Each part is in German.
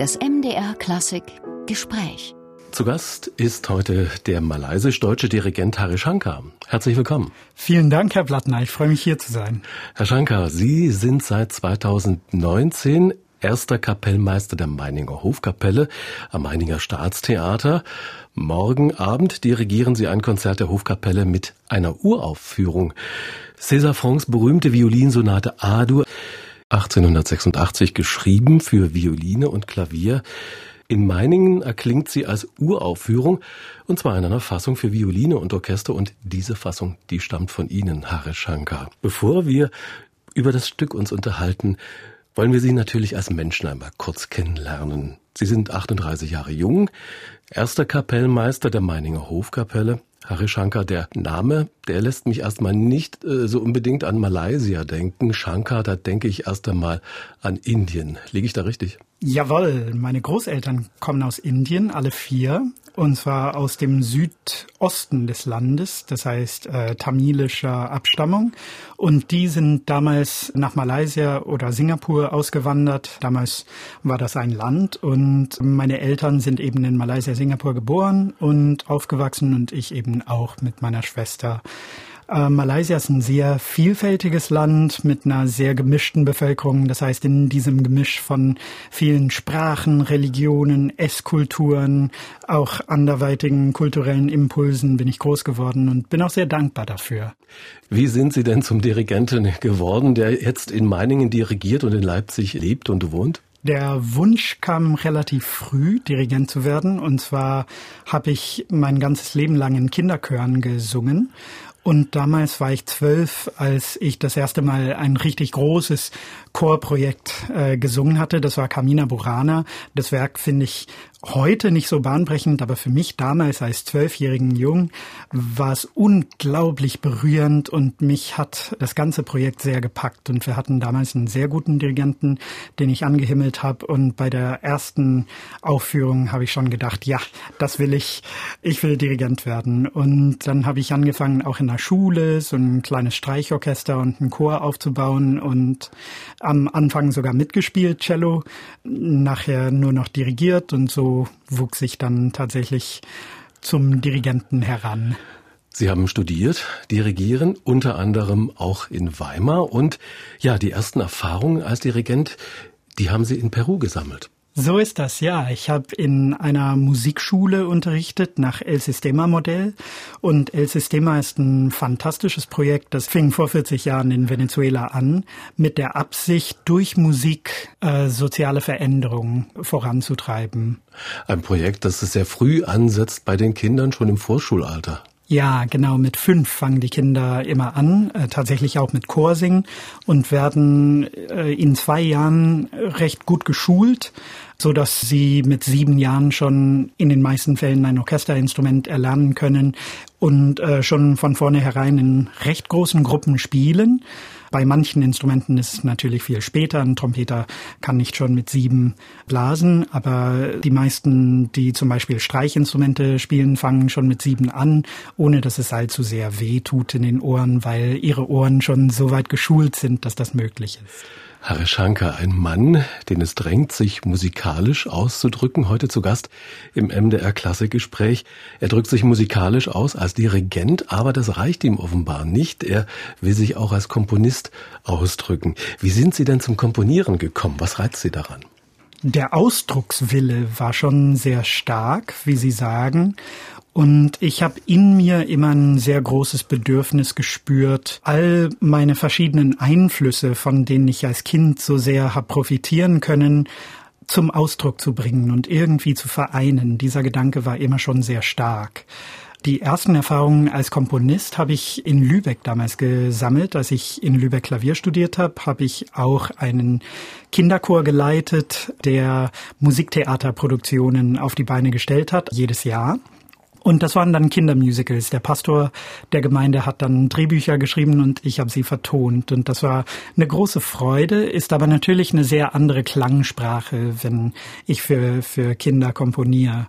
Das MDR Klassik Gespräch. Zu Gast ist heute der malaysisch-deutsche Dirigent Hari Shankar. Herzlich willkommen. Vielen Dank, Herr Blattner. Ich freue mich, hier zu sein. Herr Shankar, Sie sind seit 2019 erster Kapellmeister der Meininger Hofkapelle am Meininger Staatstheater. Morgen Abend dirigieren Sie ein Konzert der Hofkapelle mit einer Uraufführung. César Francs berühmte Violinsonate A-Dur 1886 geschrieben für Violine und Klavier. In Meiningen erklingt sie als Uraufführung, und zwar in einer Fassung für Violine und Orchester, und diese Fassung, die stammt von Ihnen, Hare Shankar. Bevor wir über das Stück uns unterhalten, wollen wir Sie natürlich als Menschen einmal kurz kennenlernen. Sie sind 38 Jahre jung, erster Kapellmeister der Meininger Hofkapelle, Harishankar, der Name, der lässt mich erstmal nicht äh, so unbedingt an Malaysia denken. Shankar, da denke ich erst einmal an Indien. Liege ich da richtig? Jawohl, meine Großeltern kommen aus Indien, alle vier, und zwar aus dem Südosten des Landes, das heißt äh, tamilischer Abstammung. Und die sind damals nach Malaysia oder Singapur ausgewandert. Damals war das ein Land und meine Eltern sind eben in Malaysia, Singapur geboren und aufgewachsen und ich eben auch mit meiner Schwester. Äh, Malaysia ist ein sehr vielfältiges Land mit einer sehr gemischten Bevölkerung. Das heißt, in diesem Gemisch von vielen Sprachen, Religionen, Esskulturen, auch anderweitigen kulturellen Impulsen bin ich groß geworden und bin auch sehr dankbar dafür. Wie sind Sie denn zum Dirigenten geworden, der jetzt in Meiningen dirigiert und in Leipzig lebt und wohnt? Der Wunsch kam relativ früh, Dirigent zu werden. Und zwar habe ich mein ganzes Leben lang in Kinderchören gesungen und damals war ich zwölf, als ich das erste Mal ein richtig großes Chorprojekt äh, gesungen hatte. Das war Carmina Burana. Das Werk finde ich heute nicht so bahnbrechend, aber für mich damals als zwölfjährigen Jung war es unglaublich berührend und mich hat das ganze Projekt sehr gepackt. Und wir hatten damals einen sehr guten Dirigenten, den ich angehimmelt habe. Und bei der ersten Aufführung habe ich schon gedacht, ja, das will ich. Ich will Dirigent werden. Und dann habe ich angefangen, auch in der Schule so ein kleines Streichorchester und einen Chor aufzubauen und am Anfang sogar mitgespielt, Cello, nachher nur noch dirigiert und so wuchs ich dann tatsächlich zum Dirigenten heran. Sie haben studiert, dirigieren, unter anderem auch in Weimar und ja, die ersten Erfahrungen als Dirigent, die haben Sie in Peru gesammelt. So ist das, ja. Ich habe in einer Musikschule unterrichtet nach El Sistema Modell und El Sistema ist ein fantastisches Projekt. Das fing vor 40 Jahren in Venezuela an, mit der Absicht, durch Musik äh, soziale Veränderungen voranzutreiben. Ein Projekt, das es sehr früh ansetzt bei den Kindern, schon im Vorschulalter. Ja, genau. Mit fünf fangen die Kinder immer an, äh, tatsächlich auch mit Chorsingen und werden äh, in zwei Jahren recht gut geschult, so dass sie mit sieben Jahren schon in den meisten Fällen ein Orchesterinstrument erlernen können und äh, schon von vornherein in recht großen Gruppen spielen. Bei manchen Instrumenten ist es natürlich viel später. Ein Trompeter kann nicht schon mit sieben blasen, aber die meisten, die zum Beispiel Streichinstrumente spielen, fangen schon mit sieben an, ohne dass es allzu sehr weh tut in den Ohren, weil ihre Ohren schon so weit geschult sind, dass das möglich ist. Harishankar, ein Mann, den es drängt, sich musikalisch auszudrücken, heute zu Gast im MDR Klassikgespräch. Er drückt sich musikalisch aus als Dirigent, aber das reicht ihm offenbar nicht. Er will sich auch als Komponist ausdrücken. Wie sind Sie denn zum Komponieren gekommen? Was reizt Sie daran? Der Ausdruckswille war schon sehr stark, wie Sie sagen. Und ich habe in mir immer ein sehr großes Bedürfnis gespürt, all meine verschiedenen Einflüsse, von denen ich als Kind so sehr habe profitieren können, zum Ausdruck zu bringen und irgendwie zu vereinen. Dieser Gedanke war immer schon sehr stark. Die ersten Erfahrungen als Komponist habe ich in Lübeck damals gesammelt. Als ich in Lübeck Klavier studiert habe, habe ich auch einen Kinderchor geleitet, der Musiktheaterproduktionen auf die Beine gestellt hat, jedes Jahr. Und das waren dann Kindermusicals. Der Pastor der Gemeinde hat dann Drehbücher geschrieben und ich habe sie vertont. Und das war eine große Freude, ist aber natürlich eine sehr andere Klangsprache, wenn ich für, für Kinder komponiere.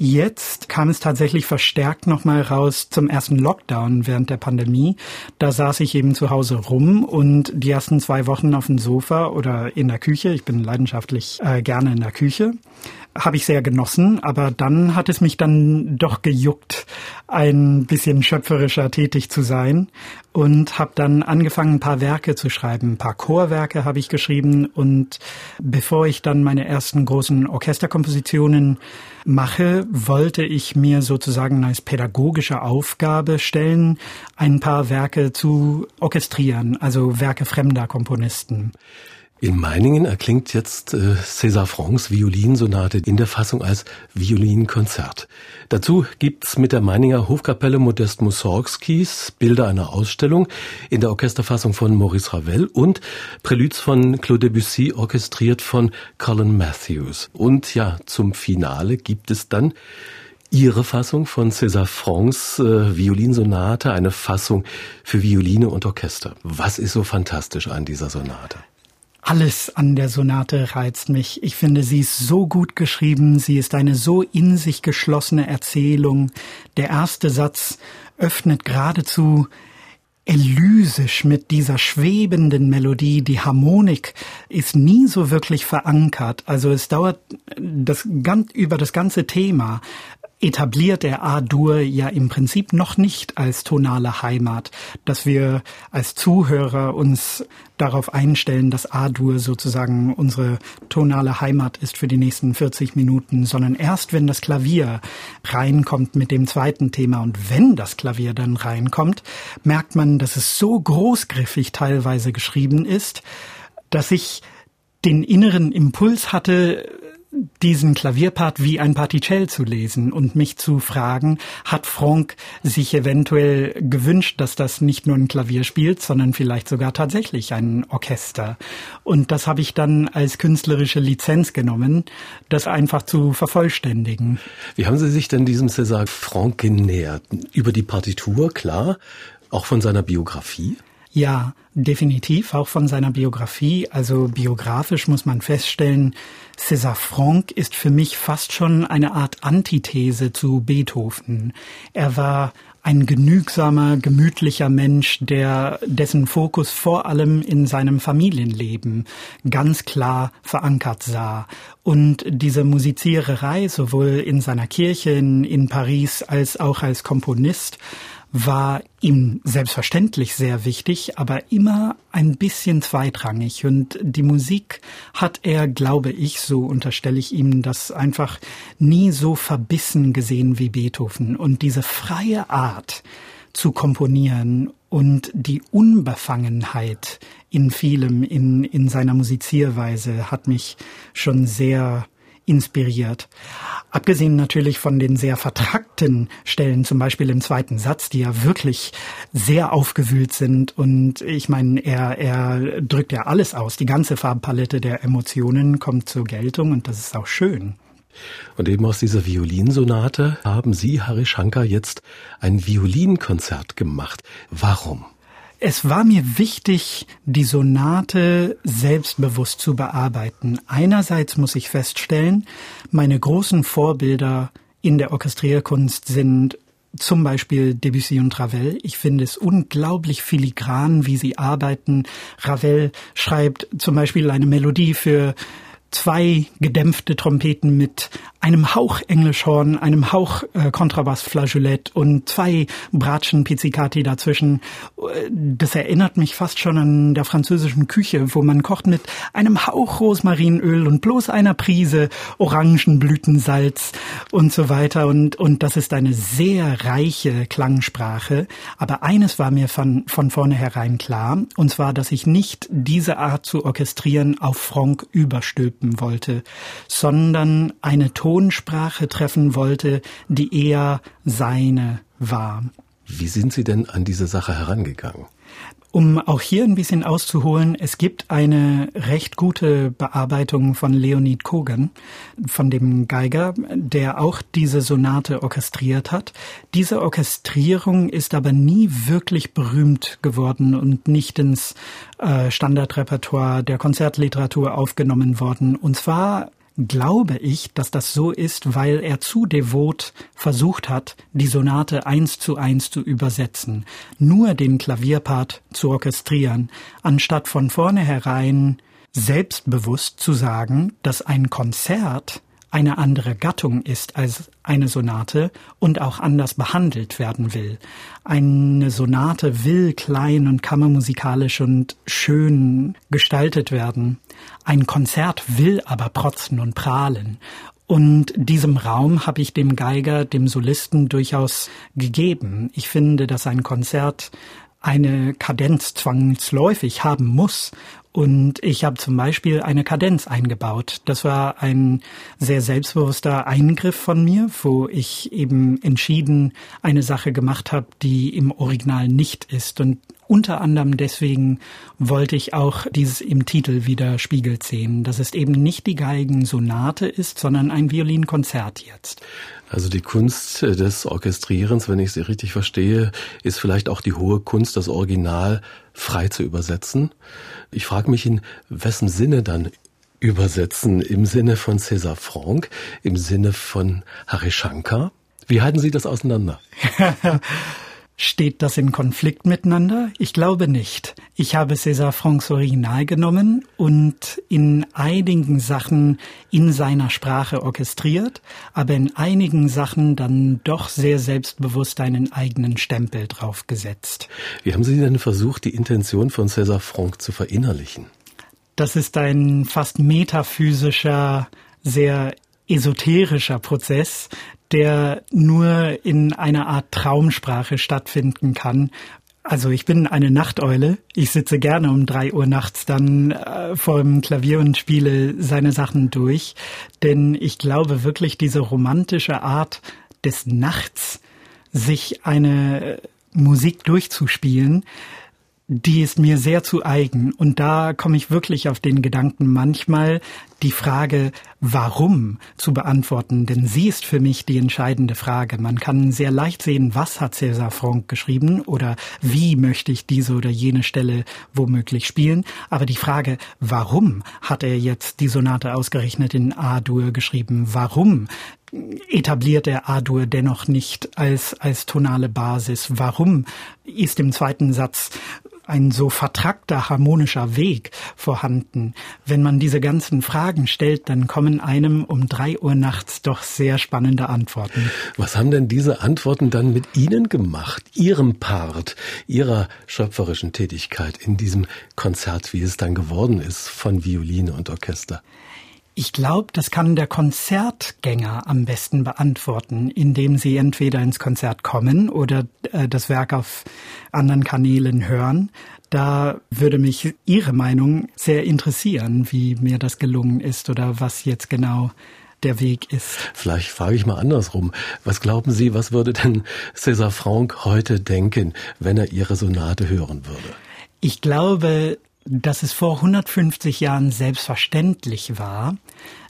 Jetzt kam es tatsächlich verstärkt nochmal raus zum ersten Lockdown während der Pandemie. Da saß ich eben zu Hause rum und die ersten zwei Wochen auf dem Sofa oder in der Küche. Ich bin leidenschaftlich äh, gerne in der Küche habe ich sehr genossen, aber dann hat es mich dann doch gejuckt, ein bisschen schöpferischer tätig zu sein und habe dann angefangen, ein paar Werke zu schreiben. Ein paar Chorwerke habe ich geschrieben und bevor ich dann meine ersten großen Orchesterkompositionen mache, wollte ich mir sozusagen als pädagogische Aufgabe stellen, ein paar Werke zu orchestrieren, also Werke fremder Komponisten. In Meiningen erklingt jetzt äh, César Francs Violinsonate in der Fassung als Violinkonzert. Dazu gibt's mit der Meininger Hofkapelle Modest Mussorgskis Bilder einer Ausstellung in der Orchesterfassung von Maurice Ravel und Preludes von Claude Debussy orchestriert von Colin Matthews. Und ja, zum Finale gibt es dann Ihre Fassung von César Francs äh, Violinsonate, eine Fassung für Violine und Orchester. Was ist so fantastisch an dieser Sonate? Alles an der Sonate reizt mich. Ich finde, sie ist so gut geschrieben, sie ist eine so in sich geschlossene Erzählung. Der erste Satz öffnet geradezu elysisch mit dieser schwebenden Melodie. Die Harmonik ist nie so wirklich verankert. Also es dauert das, über das ganze Thema etabliert der A-Dur ja im Prinzip noch nicht als tonale Heimat, dass wir als Zuhörer uns darauf einstellen, dass A-Dur sozusagen unsere tonale Heimat ist für die nächsten 40 Minuten, sondern erst wenn das Klavier reinkommt mit dem zweiten Thema. Und wenn das Klavier dann reinkommt, merkt man, dass es so großgriffig teilweise geschrieben ist, dass ich den inneren Impuls hatte, diesen Klavierpart wie ein Particell zu lesen und mich zu fragen, hat Franck sich eventuell gewünscht, dass das nicht nur ein Klavier spielt, sondern vielleicht sogar tatsächlich ein Orchester. Und das habe ich dann als künstlerische Lizenz genommen, das einfach zu vervollständigen. Wie haben Sie sich denn diesem César Franck genähert? Über die Partitur, klar, auch von seiner Biografie? Ja, definitiv, auch von seiner Biografie. Also biografisch muss man feststellen, César Franck ist für mich fast schon eine Art Antithese zu Beethoven. Er war ein genügsamer, gemütlicher Mensch, der dessen Fokus vor allem in seinem Familienleben ganz klar verankert sah. Und diese Musiziererei sowohl in seiner Kirche in, in Paris als auch als Komponist war ihm selbstverständlich sehr wichtig, aber immer ein bisschen zweitrangig. Und die Musik hat er, glaube ich, so unterstelle ich ihm, das einfach nie so verbissen gesehen wie Beethoven. Und diese freie Art zu komponieren und die Unbefangenheit in vielem, in, in seiner Musizierweise hat mich schon sehr inspiriert. Abgesehen natürlich von den sehr vertrackten Stellen, zum Beispiel im zweiten Satz, die ja wirklich sehr aufgewühlt sind. Und ich meine, er, er drückt ja alles aus. Die ganze Farbpalette der Emotionen kommt zur Geltung und das ist auch schön. Und eben aus dieser Violinsonate haben Sie, Harry Shankar, jetzt ein Violinkonzert gemacht. Warum? Es war mir wichtig, die Sonate selbstbewusst zu bearbeiten. Einerseits muss ich feststellen, meine großen Vorbilder in der Orchestrierkunst sind zum Beispiel Debussy und Ravel. Ich finde es unglaublich filigran, wie sie arbeiten. Ravel schreibt zum Beispiel eine Melodie für zwei gedämpfte Trompeten mit einem Hauch Englischhorn, einem Hauch äh, Kontrabass Flageolett und zwei Bratschen Pizzicati dazwischen. Das erinnert mich fast schon an der französischen Küche, wo man kocht mit einem Hauch Rosmarinöl und bloß einer Prise Orangenblütensalz und so weiter und und das ist eine sehr reiche Klangsprache, aber eines war mir von von vornherein klar, und zwar, dass ich nicht diese Art zu orchestrieren auf Franck überstülpen wollte, sondern eine Tonsprache treffen wollte, die eher seine war. Wie sind Sie denn an diese Sache herangegangen? Um auch hier ein bisschen auszuholen, es gibt eine recht gute Bearbeitung von Leonid Kogan, von dem Geiger, der auch diese Sonate orchestriert hat. Diese Orchestrierung ist aber nie wirklich berühmt geworden und nicht ins äh, Standardrepertoire der Konzertliteratur aufgenommen worden. Und zwar glaube ich, dass das so ist, weil er zu devot versucht hat, die Sonate eins zu eins zu übersetzen, nur den Klavierpart zu orchestrieren, anstatt von vornherein selbstbewusst zu sagen, dass ein Konzert eine andere Gattung ist als eine Sonate und auch anders behandelt werden will. Eine Sonate will klein und kammermusikalisch und schön gestaltet werden. Ein Konzert will aber protzen und prahlen. Und diesem Raum habe ich dem Geiger, dem Solisten durchaus gegeben. Ich finde, dass ein Konzert eine Kadenz zwangsläufig haben muss und ich habe zum Beispiel eine Kadenz eingebaut. Das war ein sehr selbstbewusster Eingriff von mir, wo ich eben entschieden eine Sache gemacht habe, die im Original nicht ist. Und unter anderem deswegen wollte ich auch dieses im Titel widerspiegelt sehen, dass es eben nicht die Geigensonate ist, sondern ein Violinkonzert jetzt. Also die Kunst des Orchestrierens, wenn ich sie richtig verstehe, ist vielleicht auch die hohe Kunst, das Original frei zu übersetzen. Ich frage mich, in wessen Sinne dann übersetzen? Im Sinne von César Franck, im Sinne von Harry Shankar? Wie halten Sie das auseinander? Steht das in Konflikt miteinander? Ich glaube nicht. Ich habe César Francs Original genommen und in einigen Sachen in seiner Sprache orchestriert, aber in einigen Sachen dann doch sehr selbstbewusst einen eigenen Stempel draufgesetzt. Wie haben Sie denn versucht, die Intention von César Franck zu verinnerlichen? Das ist ein fast metaphysischer, sehr esoterischer Prozess, der nur in einer Art Traumsprache stattfinden kann. Also ich bin eine Nachteule. Ich sitze gerne um drei Uhr nachts dann äh, vor dem Klavier und spiele seine Sachen durch. Denn ich glaube wirklich, diese romantische Art des Nachts, sich eine Musik durchzuspielen, die ist mir sehr zu eigen. Und da komme ich wirklich auf den Gedanken, manchmal die Frage, warum zu beantworten. Denn sie ist für mich die entscheidende Frage. Man kann sehr leicht sehen, was hat César Franck geschrieben oder wie möchte ich diese oder jene Stelle womöglich spielen. Aber die Frage, warum hat er jetzt die Sonate ausgerechnet in A-Dur geschrieben? Warum etabliert er A-Dur dennoch nicht als, als tonale Basis? Warum ist im zweiten Satz ein so vertrackter harmonischer Weg vorhanden? Wenn man diese ganzen Fragen stellt, dann kommen einem um drei Uhr nachts doch sehr spannende Antworten. Was haben denn diese Antworten dann mit Ihnen gemacht, Ihrem Part, Ihrer schöpferischen Tätigkeit in diesem Konzert, wie es dann geworden ist von Violine und Orchester? Ich glaube, das kann der Konzertgänger am besten beantworten, indem sie entweder ins Konzert kommen oder äh, das Werk auf anderen Kanälen hören. Da würde mich Ihre Meinung sehr interessieren, wie mir das gelungen ist oder was jetzt genau der Weg ist. Vielleicht frage ich mal andersrum. Was glauben Sie, was würde denn César Franck heute denken, wenn er Ihre Sonate hören würde? Ich glaube, dass es vor 150 Jahren selbstverständlich war,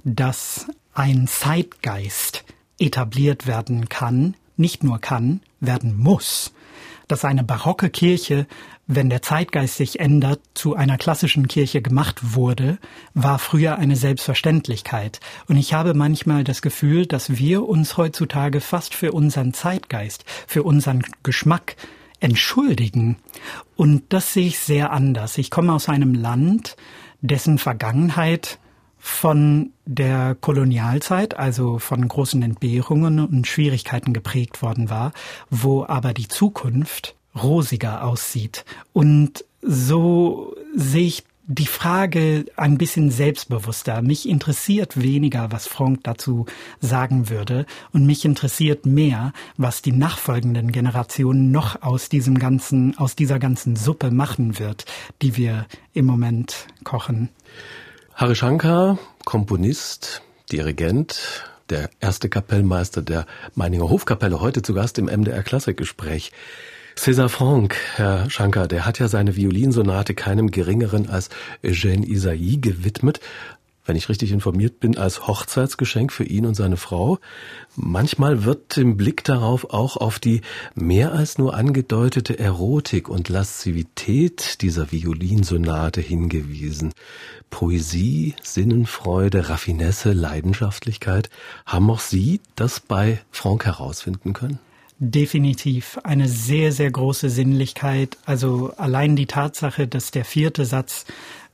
dass ein Zeitgeist etabliert werden kann, nicht nur kann, werden muss, dass eine barocke Kirche, wenn der Zeitgeist sich ändert, zu einer klassischen Kirche gemacht wurde, war früher eine Selbstverständlichkeit. Und ich habe manchmal das Gefühl, dass wir uns heutzutage fast für unseren Zeitgeist, für unseren Geschmack entschuldigen. Und das sehe ich sehr anders. Ich komme aus einem Land, dessen Vergangenheit von der Kolonialzeit, also von großen Entbehrungen und Schwierigkeiten geprägt worden war, wo aber die Zukunft rosiger aussieht. Und so sehe ich die Frage ein bisschen selbstbewusster. Mich interessiert weniger, was Frank dazu sagen würde, und mich interessiert mehr, was die nachfolgenden Generationen noch aus diesem ganzen, aus dieser ganzen Suppe machen wird, die wir im Moment kochen. Hari Shankar, Komponist, Dirigent, der erste Kapellmeister der Meininger Hofkapelle, heute zu Gast im MDR Klassikgespräch. César Franck, Herr Shankar, der hat ja seine Violinsonate keinem geringeren als Eugène Isaïe gewidmet. wenn ich richtig informiert bin, als Hochzeitsgeschenk für ihn und seine Frau. Manchmal wird im Blick darauf auch auf die mehr als nur angedeutete Erotik und Laszivität dieser Violinsonate hingewiesen. Poesie, Sinnenfreude, Raffinesse, Leidenschaftlichkeit. Haben auch Sie das bei Franck herausfinden können? Definitiv eine sehr, sehr große Sinnlichkeit. Also allein die Tatsache, dass der vierte Satz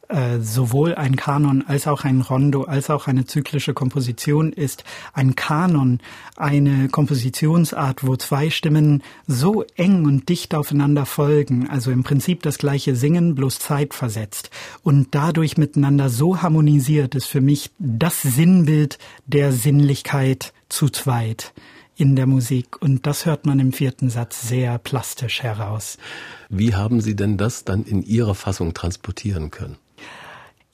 äh, sowohl ein Kanon als auch ein Rondo als auch eine zyklische Komposition ist. Ein Kanon, eine Kompositionsart, wo zwei Stimmen so eng und dicht aufeinander folgen, also im Prinzip das gleiche Singen, bloß zeitversetzt und dadurch miteinander so harmonisiert, ist für mich das Sinnbild der Sinnlichkeit zu zweit in der Musik. Und das hört man im vierten Satz sehr plastisch heraus. Wie haben Sie denn das dann in Ihrer Fassung transportieren können?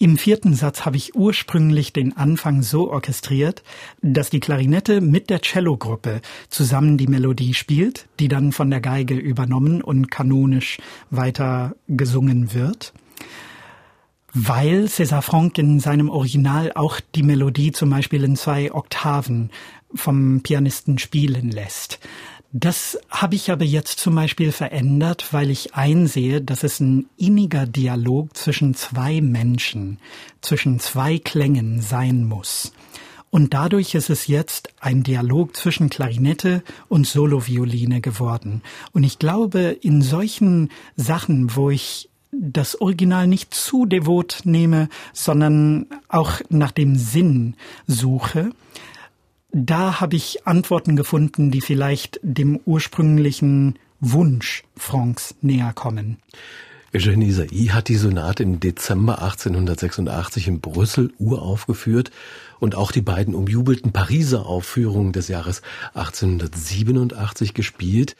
Im vierten Satz habe ich ursprünglich den Anfang so orchestriert, dass die Klarinette mit der Cellogruppe zusammen die Melodie spielt, die dann von der Geige übernommen und kanonisch weiter gesungen wird weil César Franck in seinem Original auch die Melodie zum Beispiel in zwei Oktaven vom Pianisten spielen lässt. Das habe ich aber jetzt zum Beispiel verändert, weil ich einsehe, dass es ein inniger Dialog zwischen zwei Menschen, zwischen zwei Klängen sein muss. Und dadurch ist es jetzt ein Dialog zwischen Klarinette und Solovioline geworden. Und ich glaube, in solchen Sachen, wo ich das Original nicht zu devot nehme, sondern auch nach dem Sinn suche, da habe ich Antworten gefunden, die vielleicht dem ursprünglichen Wunsch Franks näher kommen. Eugène Isai hat die Sonate im Dezember 1886 in Brüssel uraufgeführt und auch die beiden umjubelten Pariser Aufführungen des Jahres 1887 gespielt.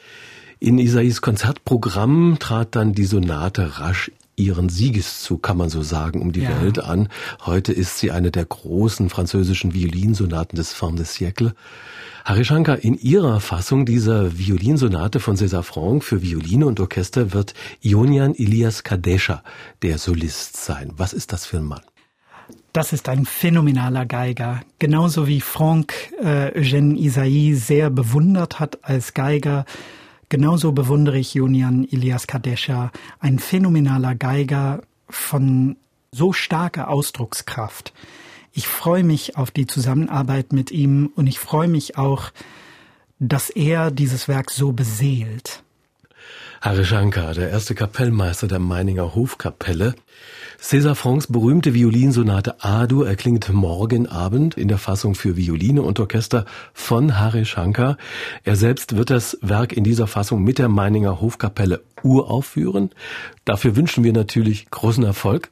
In Isais Konzertprogramm trat dann die Sonate rasch ihren Siegeszug, kann man so sagen, um die ja. Welt an. Heute ist sie eine der großen französischen Violinsonaten des Fin de siècle. Harishankar, in Ihrer Fassung dieser Violinsonate von César Franck für Violine und Orchester wird Ionian Elias Kadesha der Solist sein. Was ist das für ein Mann? Das ist ein phänomenaler Geiger. Genauso wie Franck äh, Eugène Isaïe sehr bewundert hat als Geiger, Genauso bewundere ich Junian Ilias Kadesha, ein phänomenaler Geiger von so starker Ausdruckskraft. Ich freue mich auf die Zusammenarbeit mit ihm und ich freue mich auch, dass er dieses Werk so beseelt. Harishankar, der erste Kapellmeister der Meininger Hofkapelle. César Francs berühmte Violinsonate A-Dur erklingt morgen Abend in der Fassung für Violine und Orchester von Harishankar. Er selbst wird das Werk in dieser Fassung mit der Meininger Hofkapelle uraufführen. Dafür wünschen wir natürlich großen Erfolg.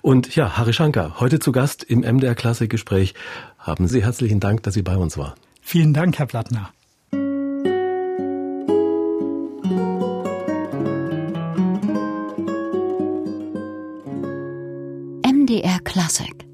Und ja, Harishankar, heute zu Gast im MDR Klassikgespräch. Haben Sie herzlichen Dank, dass Sie bei uns waren. Vielen Dank, Herr Plattner. MDR Classic